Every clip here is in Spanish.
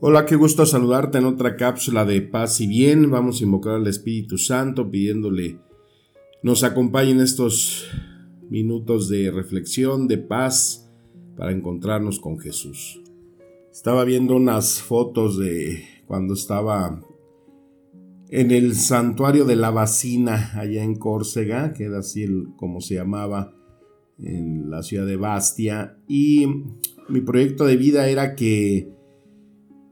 Hola, qué gusto saludarte en otra cápsula de paz y bien. Vamos a invocar al Espíritu Santo pidiéndole nos acompañe en estos minutos de reflexión, de paz, para encontrarnos con Jesús. Estaba viendo unas fotos de cuando estaba en el santuario de la Bacina, allá en Córcega, que era así como se llamaba en la ciudad de Bastia, y mi proyecto de vida era que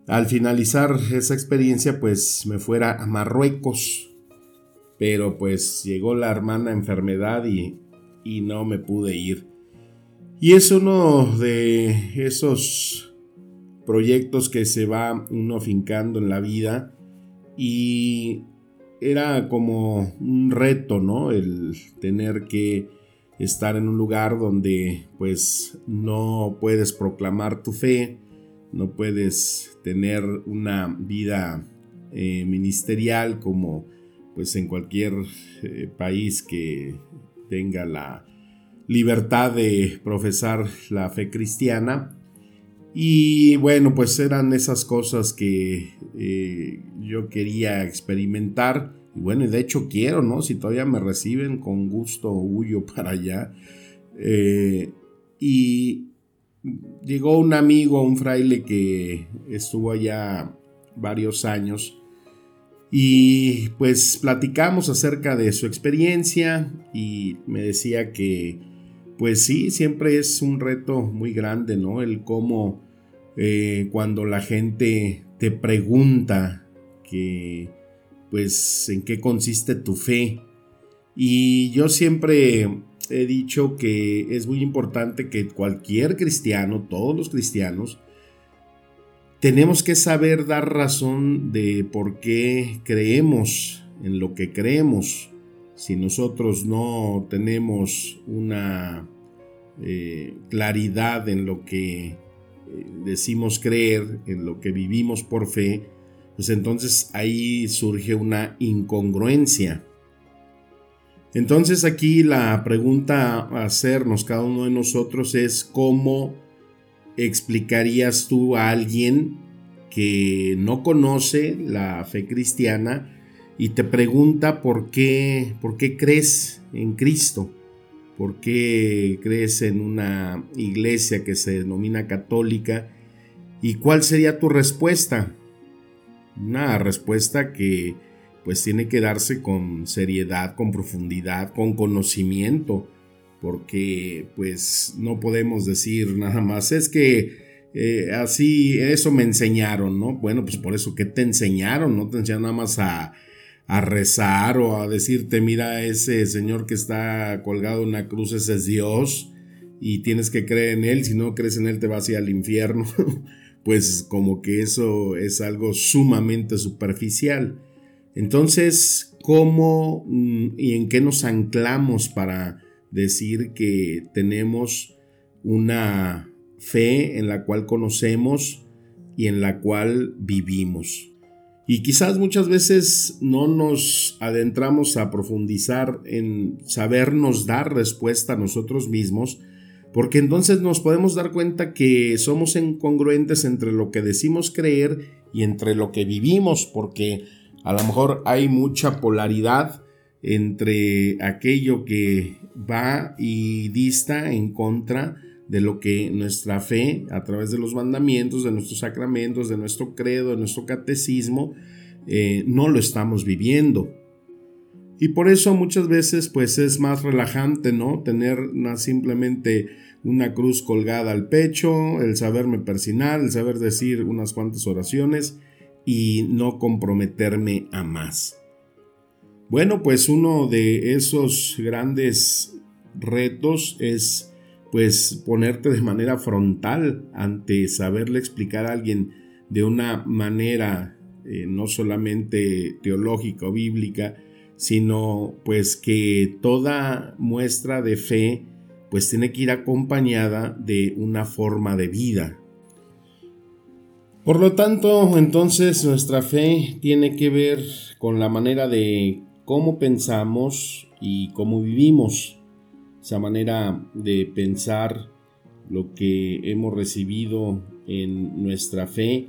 al finalizar esa experiencia, pues me fuera a Marruecos. Pero pues llegó la hermana enfermedad y, y no me pude ir. Y es uno de esos proyectos que se va uno fincando en la vida y era como un reto, ¿no? El tener que estar en un lugar donde pues no puedes proclamar tu fe, no puedes tener una vida eh, ministerial como pues en cualquier eh, país que tenga la libertad de profesar la fe cristiana. Y bueno, pues eran esas cosas que eh, yo quería experimentar. Y bueno, y de hecho quiero, ¿no? Si todavía me reciben, con gusto huyo para allá. y llegó un amigo, un fraile que estuvo allá varios años y pues platicamos acerca de su experiencia y me decía que pues sí, siempre es un reto muy grande, ¿no? El cómo eh, cuando la gente te pregunta que pues en qué consiste tu fe. Y yo siempre he dicho que es muy importante que cualquier cristiano, todos los cristianos, tenemos que saber dar razón de por qué creemos en lo que creemos. Si nosotros no tenemos una eh, claridad en lo que eh, decimos creer, en lo que vivimos por fe, pues entonces ahí surge una incongruencia. Entonces aquí la pregunta a hacernos cada uno de nosotros es cómo explicarías tú a alguien que no conoce la fe cristiana y te pregunta por qué, por qué crees en Cristo, por qué crees en una iglesia que se denomina católica y cuál sería tu respuesta? Una respuesta que pues tiene que darse con seriedad, con profundidad, con conocimiento, porque pues no podemos decir nada más, es que eh, así, eso me enseñaron, ¿no? Bueno, pues por eso, ¿qué te enseñaron? No te enseñaron nada más a, rezar o a decirte, mira, ese señor que está colgado en una cruz, ese es Dios y tienes que creer en él, si no crees en él te vas a ir al infierno, pues como que eso es algo sumamente superficial. Entonces, ¿cómo mm, y en qué nos anclamos para decir que tenemos una fe en la cual conocemos y en la cual vivimos? Y quizás muchas veces no nos adentramos a profundizar en sabernos dar respuesta a nosotros mismos, porque entonces nos podemos dar cuenta que somos incongruentes entre lo que decimos creer y entre lo que vivimos, porque a lo mejor hay mucha polaridad entre aquello que va y dista en contra de lo que nuestra fe, a través de los mandamientos, de nuestros sacramentos, de nuestro credo, de nuestro catecismo, eh, no lo estamos viviendo. Y por eso muchas veces pues es más relajante, ¿no? Tener simplemente una cruz colgada al pecho, el saberme persinar, el saber decir unas cuantas oraciones y no comprometerme a más. Bueno, pues uno de esos grandes retos es pues ponerte de manera frontal ante saberle explicar a alguien de una manera eh, no solamente teológica o bíblica, sino pues que toda muestra de fe pues tiene que ir acompañada de una forma de vida. Por lo tanto, entonces nuestra fe tiene que ver con la manera de cómo pensamos y cómo vivimos. Esa manera de pensar lo que hemos recibido en nuestra fe,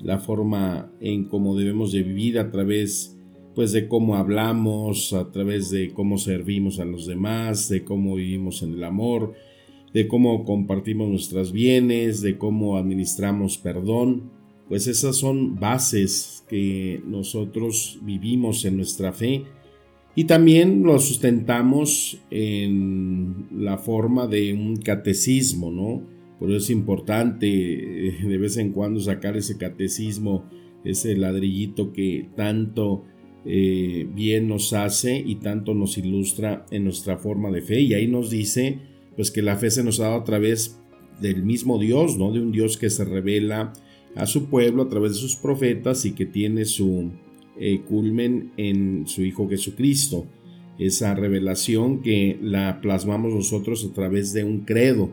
la forma en cómo debemos de vivir a través pues de cómo hablamos, a través de cómo servimos a los demás, de cómo vivimos en el amor, de cómo compartimos nuestros bienes, de cómo administramos perdón, pues esas son bases que nosotros vivimos en nuestra fe y también lo sustentamos en la forma de un catecismo, ¿no? Por eso es importante eh, de vez en cuando sacar ese catecismo, ese ladrillito que tanto eh, bien nos hace y tanto nos ilustra en nuestra forma de fe. Y ahí nos dice, pues que la fe se nos ha dado a través del mismo Dios, ¿no? De un Dios que se revela a su pueblo a través de sus profetas y que tiene su eh, culmen en su Hijo Jesucristo. Esa revelación que la plasmamos nosotros a través de un credo.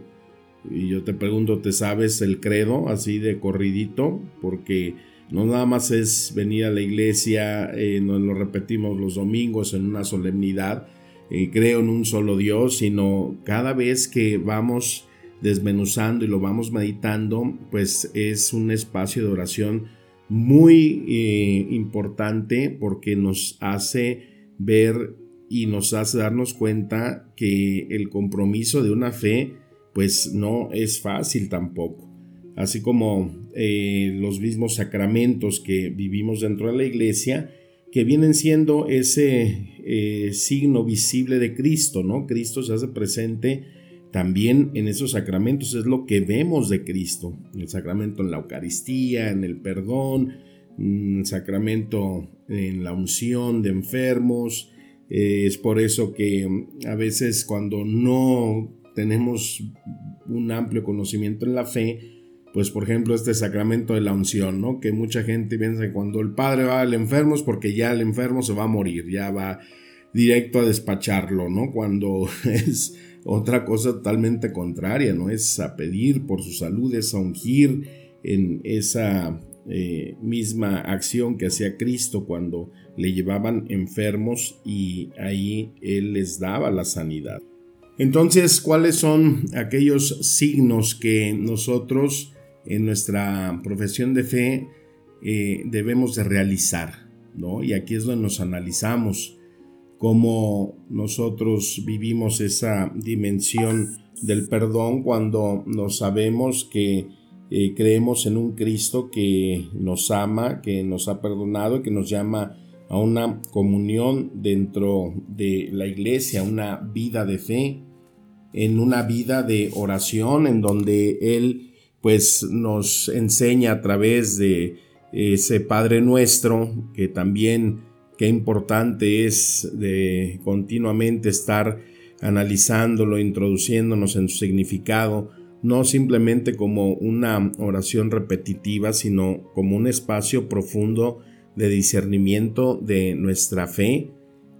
Y yo te pregunto, ¿te sabes el credo así de corridito? Porque no nada más es venir a la iglesia, eh, nos lo repetimos los domingos en una solemnidad, eh, creo en un solo Dios, sino cada vez que vamos desmenuzando y lo vamos meditando, pues es un espacio de oración muy eh, importante porque nos hace ver y nos hace darnos cuenta que el compromiso de una fe pues no es fácil tampoco. Así como eh, los mismos sacramentos que vivimos dentro de la iglesia, que vienen siendo ese eh, signo visible de Cristo, ¿no? Cristo se hace presente también en esos sacramentos es lo que vemos de Cristo. El sacramento en la Eucaristía, en el perdón, mm, el sacramento en la unción de enfermos. Eh, es por eso que mm, a veces cuando no tenemos un amplio conocimiento en la fe, pues por ejemplo este sacramento de la unción, ¿no? Que mucha gente piensa que cuando el padre va al enfermo es porque ya el enfermo se va a morir, ya va directo a despacharlo, ¿no? Cuando es otra cosa totalmente contraria, ¿no? Es a pedir por su salud, es a ungir en esa eh, misma acción que hacía Cristo cuando le llevaban enfermos y ahí Él les daba la sanidad. Entonces, ¿cuáles son aquellos signos que nosotros en nuestra profesión de fe eh, debemos de realizar? ¿no? Y aquí es donde nos analizamos cómo nosotros vivimos esa dimensión del perdón cuando nos sabemos que eh, creemos en un Cristo que nos ama, que nos ha perdonado y que nos llama a una comunión dentro de la iglesia, una vida de fe, en una vida de oración en donde Él pues nos enseña a través de ese Padre nuestro que también qué importante es de continuamente estar analizándolo, introduciéndonos en su significado, no simplemente como una oración repetitiva, sino como un espacio profundo de discernimiento de nuestra fe,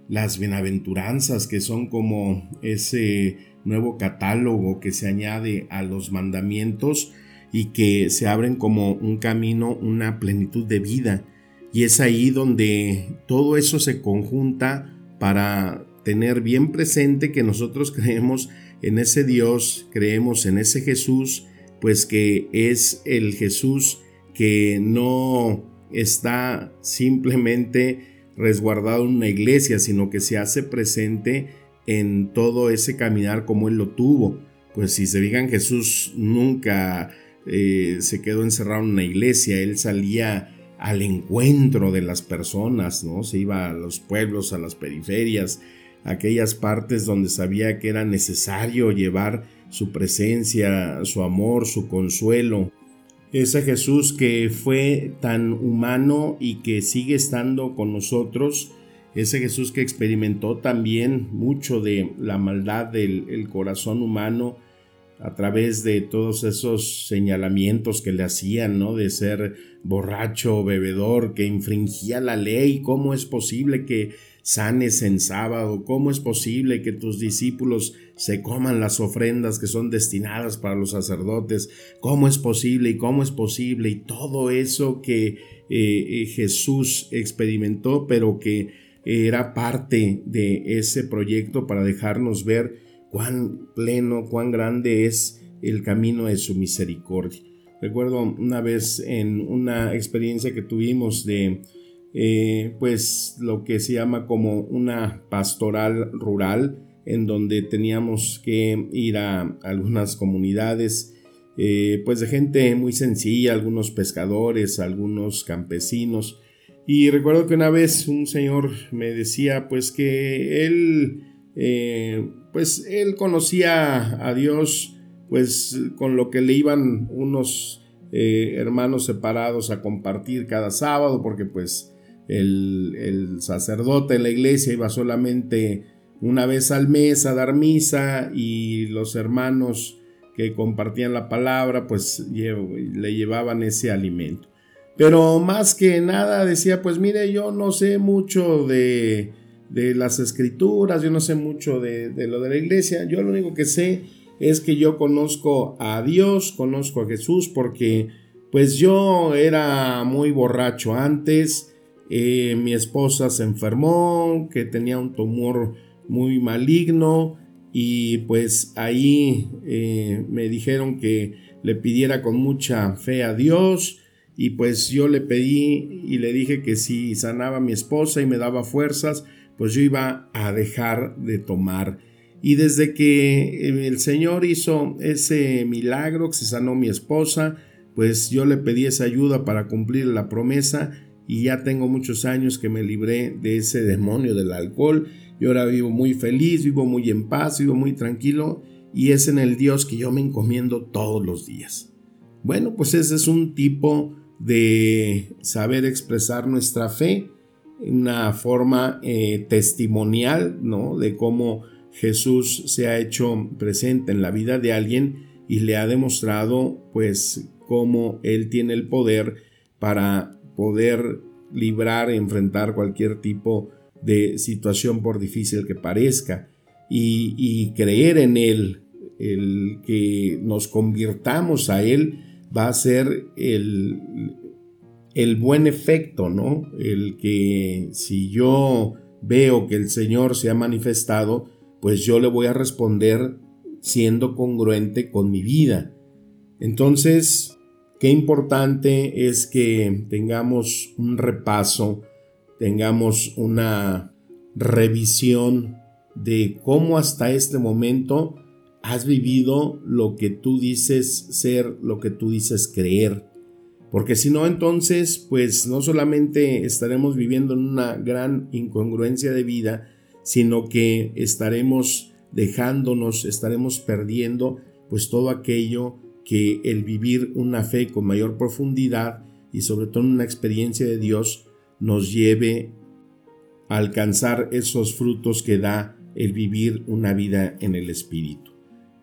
las bienaventuranzas que son como ese nuevo catálogo que se añade a los mandamientos y que se abren como un camino, una plenitud de vida y es ahí donde todo eso se conjunta para tener bien presente que nosotros creemos en ese Dios, creemos en ese Jesús, pues que es el Jesús que no está simplemente resguardado en una iglesia, sino que se hace presente en todo ese caminar como Él lo tuvo. Pues si se digan, Jesús nunca eh, se quedó encerrado en una iglesia, Él salía al encuentro de las personas, ¿no? Se iba a los pueblos, a las periferias, aquellas partes donde sabía que era necesario llevar su presencia, su amor, su consuelo. Ese Jesús que fue tan humano y que sigue estando con nosotros, ese Jesús que experimentó también mucho de la maldad del corazón humano a través de todos esos señalamientos que le hacían, ¿no? De ser borracho, bebedor, que infringía la ley. ¿Cómo es posible que sanes en sábado? ¿Cómo es posible que tus discípulos se coman las ofrendas que son destinadas para los sacerdotes? ¿Cómo es posible? ¿Y cómo es posible? Y todo eso que eh, eh, Jesús experimentó, pero que era parte de ese proyecto para dejarnos ver cuán pleno, cuán grande es el camino de su misericordia. Recuerdo una vez en una experiencia que tuvimos de eh, pues lo que se llama como una pastoral rural en donde teníamos que ir a algunas comunidades eh, pues de gente muy sencilla, algunos pescadores, algunos campesinos. Y recuerdo que una vez un señor me decía pues que él eh, pues él conocía a Dios pues con lo que le iban unos hermanos separados a compartir cada sábado porque pues el, sacerdote en la iglesia iba solamente una vez al mes a dar misa y los hermanos que compartían la palabra pues le llevaban ese alimento. Pero más que nada decía pues mire yo no sé mucho de, de las escrituras, yo no sé mucho de, de lo de la iglesia, yo lo único que sé es que yo conozco a Dios, conozco a Jesús porque pues yo era muy borracho antes, eh, mi esposa se enfermó, que tenía un tumor muy maligno y pues ahí eh, me dijeron que le pidiera con mucha fe a Dios y pues yo le pedí y le dije que si sanaba a mi esposa y me daba fuerzas, pues yo iba a dejar de tomar. Y desde que eh, el Señor hizo ese milagro, que se sanó mi esposa, pues yo le pedí esa ayuda para cumplir la promesa y ya tengo muchos años que me libré de ese demonio del alcohol y ahora vivo muy feliz, vivo muy en paz, vivo muy tranquilo y es en el Dios que yo me encomiendo todos los días. Bueno, pues ese es un tipo de saber expresar nuestra fe, una forma eh, testimonial, ¿no? De cómo Jesús se ha hecho presente en la vida de alguien y le ha demostrado, pues, cómo Él tiene el poder para poder librar, enfrentar cualquier tipo de situación por difícil que parezca y, creer en Él, el que nos convirtamos a Él va a ser el, el buen efecto, ¿no? El que si yo veo que el Señor se ha manifestado, pues yo le voy a responder siendo congruente con mi vida. Entonces, Qué importante es que tengamos un repaso, tengamos una revisión de cómo hasta este momento has vivido lo que tú dices ser, lo que tú dices creer. Porque si no, entonces, pues no solamente estaremos viviendo en una gran incongruencia de vida, sino que estaremos dejándonos, estaremos perdiendo pues todo aquello que el vivir una fe con mayor profundidad y sobre todo una experiencia de Dios nos lleve a alcanzar esos frutos que da el vivir una vida en el Espíritu.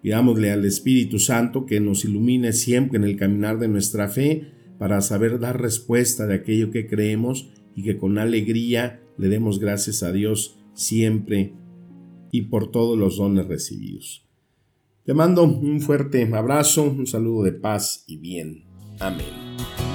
Pidámosle al Espíritu Santo que nos ilumine siempre en el caminar de nuestra fe para saber dar respuesta de aquello que creemos y que con alegría le demos gracias a Dios siempre y por todos los dones recibidos. Te mando un fuerte abrazo, un saludo de paz y bien. Amén.